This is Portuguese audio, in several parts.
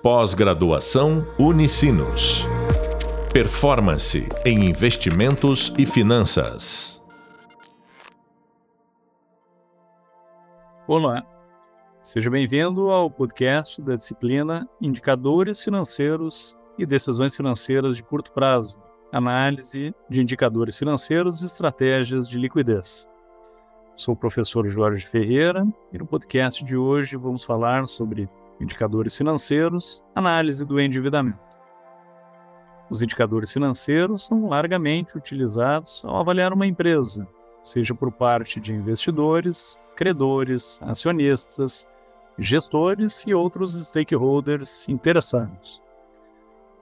Pós-graduação Unicinos. Performance em investimentos e finanças. Olá, seja bem-vindo ao podcast da disciplina Indicadores Financeiros e Decisões Financeiras de Curto Prazo Análise de Indicadores Financeiros e Estratégias de Liquidez. Sou o professor Jorge Ferreira e no podcast de hoje vamos falar sobre indicadores financeiros, análise do endividamento. Os indicadores financeiros são largamente utilizados ao avaliar uma empresa, seja por parte de investidores, credores, acionistas, gestores e outros stakeholders interessados.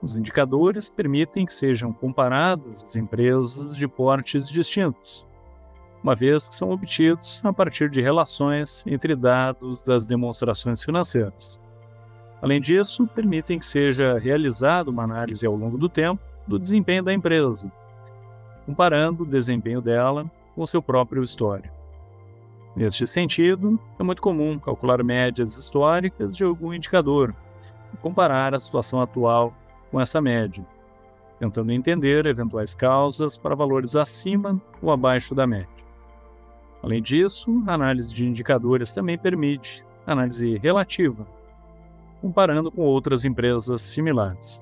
Os indicadores permitem que sejam comparadas as empresas de portes distintos, uma vez que são obtidos a partir de relações entre dados das demonstrações financeiras. Além disso, permitem que seja realizada uma análise ao longo do tempo do desempenho da empresa, comparando o desempenho dela com seu próprio histórico. Neste sentido, é muito comum calcular médias históricas de algum indicador e comparar a situação atual com essa média, tentando entender eventuais causas para valores acima ou abaixo da média. Além disso, a análise de indicadores também permite análise relativa, comparando com outras empresas similares.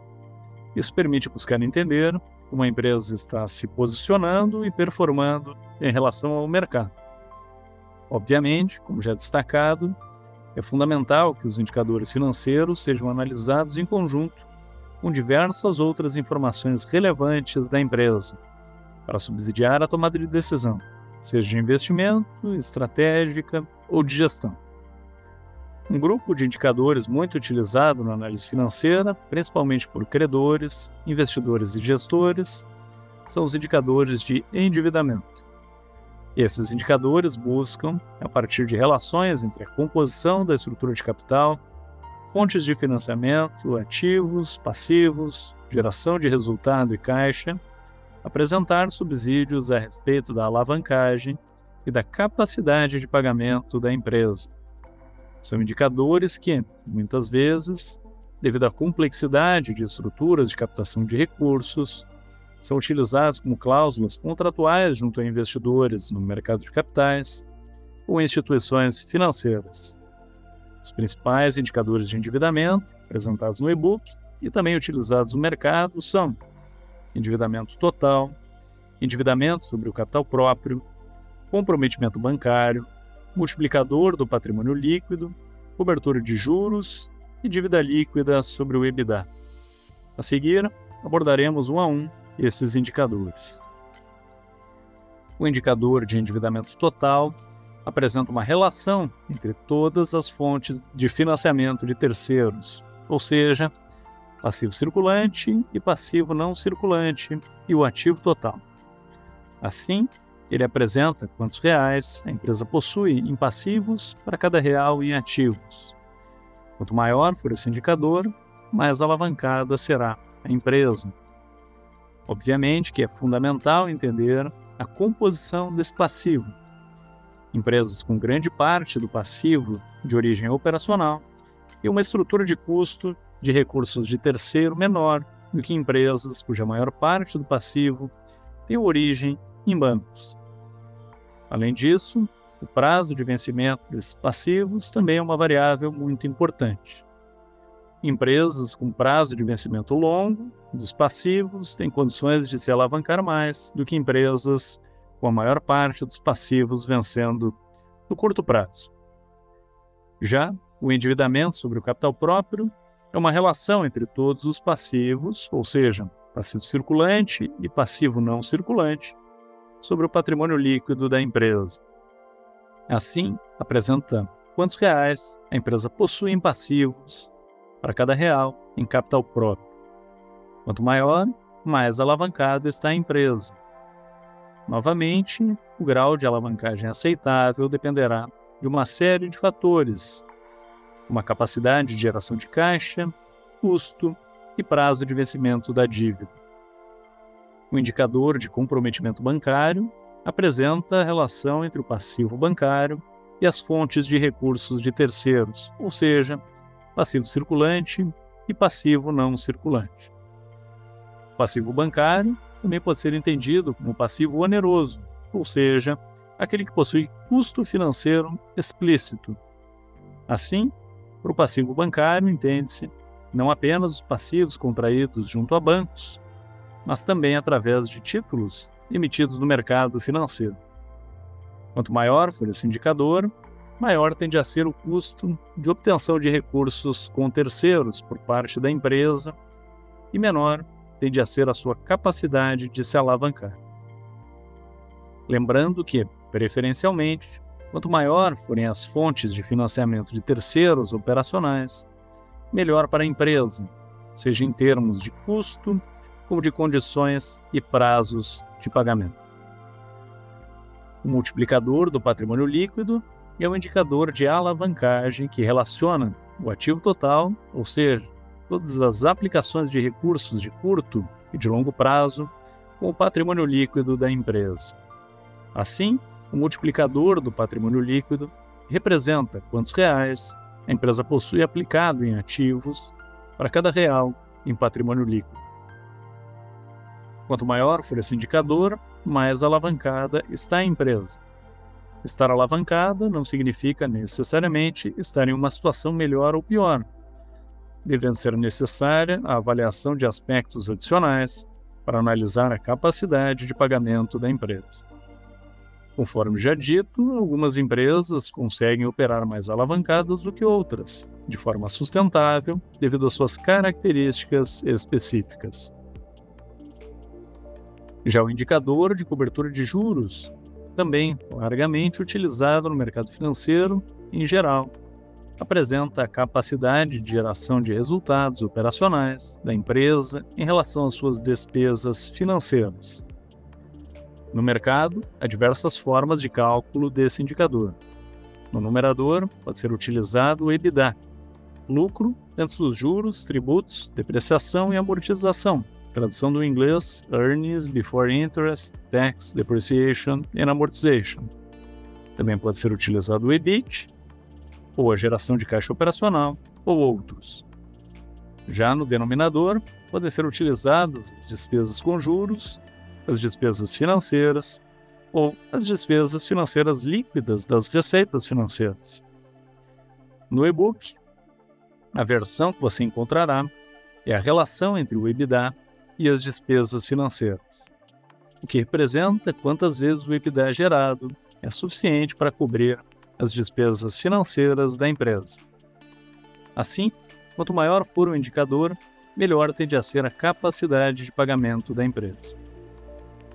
Isso permite buscar entender como a empresa está se posicionando e performando em relação ao mercado. Obviamente, como já destacado, é fundamental que os indicadores financeiros sejam analisados em conjunto com diversas outras informações relevantes da empresa para subsidiar a tomada de decisão, seja de investimento, estratégica ou de gestão. Um grupo de indicadores muito utilizado na análise financeira, principalmente por credores, investidores e gestores, são os indicadores de endividamento. Esses indicadores buscam, a partir de relações entre a composição da estrutura de capital, fontes de financiamento, ativos, passivos, geração de resultado e caixa, apresentar subsídios a respeito da alavancagem e da capacidade de pagamento da empresa são indicadores que, muitas vezes, devido à complexidade de estruturas de captação de recursos, são utilizados como cláusulas contratuais junto a investidores no mercado de capitais ou instituições financeiras. Os principais indicadores de endividamento apresentados no e-book e também utilizados no mercado são endividamento total, endividamento sobre o capital próprio, comprometimento bancário, multiplicador do patrimônio líquido, cobertura de juros e dívida líquida sobre o EBITDA. A seguir, abordaremos um a um esses indicadores. O indicador de endividamento total apresenta uma relação entre todas as fontes de financiamento de terceiros, ou seja, passivo circulante e passivo não circulante e o ativo total. Assim, ele apresenta quantos reais a empresa possui em passivos para cada real em ativos. Quanto maior for esse indicador, mais alavancada será a empresa. Obviamente que é fundamental entender a composição desse passivo. Empresas com grande parte do passivo de origem operacional e uma estrutura de custo de recursos de terceiro menor do que empresas cuja maior parte do passivo tem origem em bancos. Além disso, o prazo de vencimento desses passivos também é uma variável muito importante. Empresas com prazo de vencimento longo dos passivos têm condições de se alavancar mais do que empresas com a maior parte dos passivos vencendo no curto prazo. Já o endividamento sobre o capital próprio é uma relação entre todos os passivos, ou seja, passivo circulante e passivo não circulante, sobre o patrimônio líquido da empresa. Assim, apresenta quantos reais a empresa possui em passivos para cada real em capital próprio. Quanto maior, mais alavancada está a empresa. Novamente, o grau de alavancagem aceitável dependerá de uma série de fatores, como a capacidade de geração de caixa, custo e prazo de vencimento da dívida. O indicador de comprometimento bancário apresenta a relação entre o passivo bancário e as fontes de recursos de terceiros, ou seja, passivo circulante e passivo não circulante. O passivo bancário também pode ser entendido como passivo oneroso, ou seja, aquele que possui custo financeiro explícito. Assim, para o passivo bancário, entende-se não apenas os passivos contraídos junto a bancos, mas também através de títulos emitidos no mercado financeiro. Quanto maior for esse indicador, maior tende a ser o custo de obtenção de recursos com terceiros por parte da empresa e menor tende a ser a sua capacidade de se alavancar. Lembrando que, preferencialmente, quanto maior forem as fontes de financiamento de terceiros operacionais, melhor para a empresa, seja em termos de custo, como de condições e prazos de pagamento. O multiplicador do patrimônio líquido é um indicador de alavancagem que relaciona o ativo total, ou seja, todas as aplicações de recursos de curto e de longo prazo, com o patrimônio líquido da empresa. Assim, o multiplicador do patrimônio líquido representa quantos reais a empresa possui aplicado em ativos para cada real em patrimônio líquido. Quanto maior for esse indicador, mais alavancada está a empresa. Estar alavancada não significa necessariamente estar em uma situação melhor ou pior, devendo ser necessária a avaliação de aspectos adicionais para analisar a capacidade de pagamento da empresa. Conforme já dito, algumas empresas conseguem operar mais alavancadas do que outras, de forma sustentável, devido às suas características específicas. Já o indicador de cobertura de juros, também largamente utilizado no mercado financeiro em geral, apresenta a capacidade de geração de resultados operacionais da empresa em relação às suas despesas financeiras no mercado, há diversas formas de cálculo desse indicador. No numerador, pode ser utilizado o EBITDA, lucro antes dos juros, tributos, depreciação e amortização. Tradução do inglês: Earnings Before Interest, Tax, Depreciation and Amortization. Também pode ser utilizado o EBIT, ou a geração de caixa operacional, ou outros. Já no denominador, podem ser utilizadas despesas com juros, as despesas financeiras ou as despesas financeiras líquidas das receitas financeiras. No e-book, a versão que você encontrará é a relação entre o EBITDA e as despesas financeiras, o que representa quantas vezes o EBITDA gerado é suficiente para cobrir as despesas financeiras da empresa. Assim, quanto maior for o indicador, melhor tende a ser a capacidade de pagamento da empresa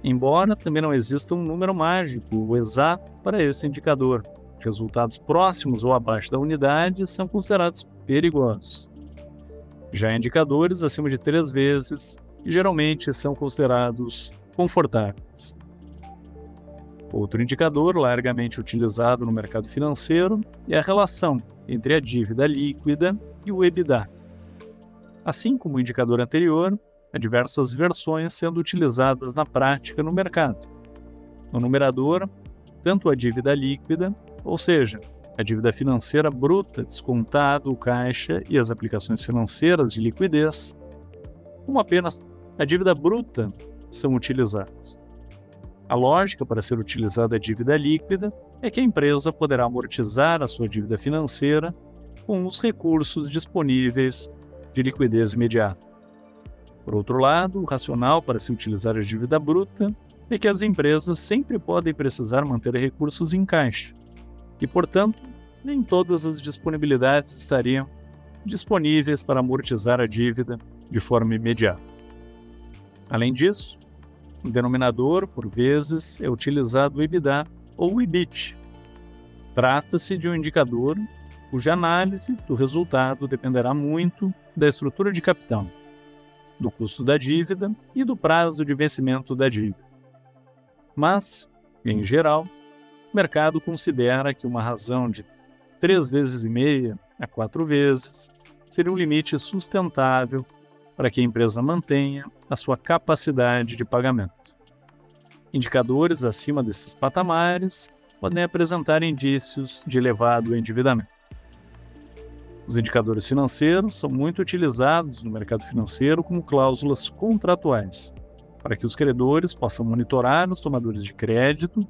embora também não exista um número mágico exato para esse indicador. Resultados próximos ou abaixo da unidade são considerados perigosos. Já indicadores acima de três vezes geralmente são considerados confortáveis. Outro indicador largamente utilizado no mercado financeiro é a relação entre a dívida líquida e o EBITDA. Assim como o indicador anterior, há diversas versões sendo utilizadas na prática no mercado. No numerador, tanto a dívida líquida, ou seja, a dívida financeira bruta descontado o caixa e as aplicações financeiras de liquidez, como apenas a dívida bruta são utilizados. A lógica para ser utilizada a dívida líquida é que a empresa poderá amortizar a sua dívida financeira com os recursos disponíveis de liquidez imediata. Por outro lado, o racional para se utilizar a dívida bruta é que as empresas sempre podem precisar manter recursos em caixa e, portanto, nem todas as disponibilidades estariam disponíveis para amortizar a dívida de forma imediata. Além disso, o denominador, por vezes, é utilizado o EBITDA ou o EBIT. Trata-se de um indicador cuja análise do resultado dependerá muito da estrutura de capital do custo da dívida e do prazo de vencimento da dívida. Mas, em geral, o mercado considera que uma razão de três vezes e meia a quatro vezes seria um limite sustentável para que a empresa mantenha a sua capacidade de pagamento. Indicadores acima desses patamares podem apresentar indícios de elevado endividamento. Os indicadores financeiros são muito utilizados no mercado financeiro como cláusulas contratuais, para que os credores possam monitorar os tomadores de crédito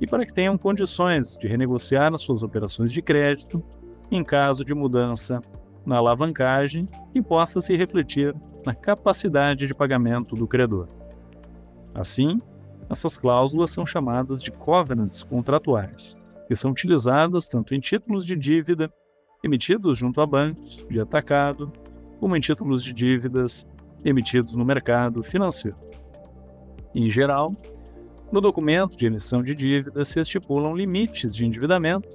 e para que tenham condições de renegociar as suas operações de crédito em caso de mudança na alavancagem e possa se refletir na capacidade de pagamento do credor. Assim, essas cláusulas são chamadas de covenants contratuais, que são utilizadas tanto em títulos de dívida emitidos junto a bancos de atacado, como em títulos de dívidas emitidos no mercado financeiro. Em geral, no documento de emissão de dívida se estipulam limites de endividamento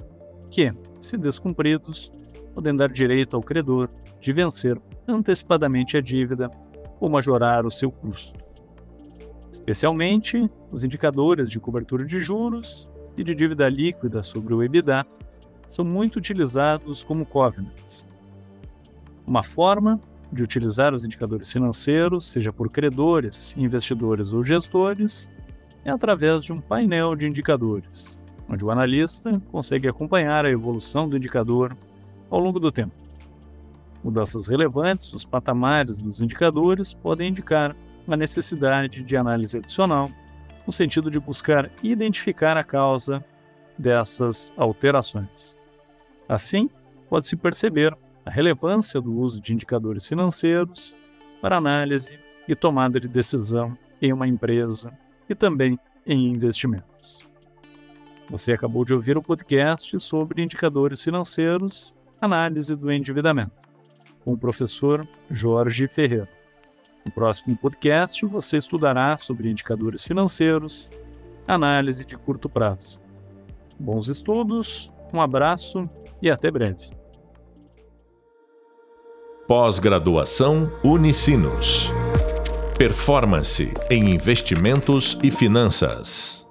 que, se descumpridos, podem dar direito ao credor de vencer antecipadamente a dívida ou majorar o seu custo. Especialmente, os indicadores de cobertura de juros e de dívida líquida sobre o EBITDA são muito utilizados como covenants. Uma forma de utilizar os indicadores financeiros, seja por credores, investidores ou gestores, é através de um painel de indicadores, onde o analista consegue acompanhar a evolução do indicador ao longo do tempo. Mudanças relevantes nos patamares dos indicadores podem indicar a necessidade de análise adicional, no sentido de buscar identificar a causa dessas alterações. Assim, pode-se perceber a relevância do uso de indicadores financeiros para análise e tomada de decisão em uma empresa e também em investimentos. Você acabou de ouvir o podcast sobre indicadores financeiros, análise do endividamento, com o professor Jorge Ferreira. No próximo podcast, você estudará sobre indicadores financeiros, análise de curto prazo. Bons estudos, um abraço e até breve. Pós-graduação Unicinos. Performance em investimentos e finanças.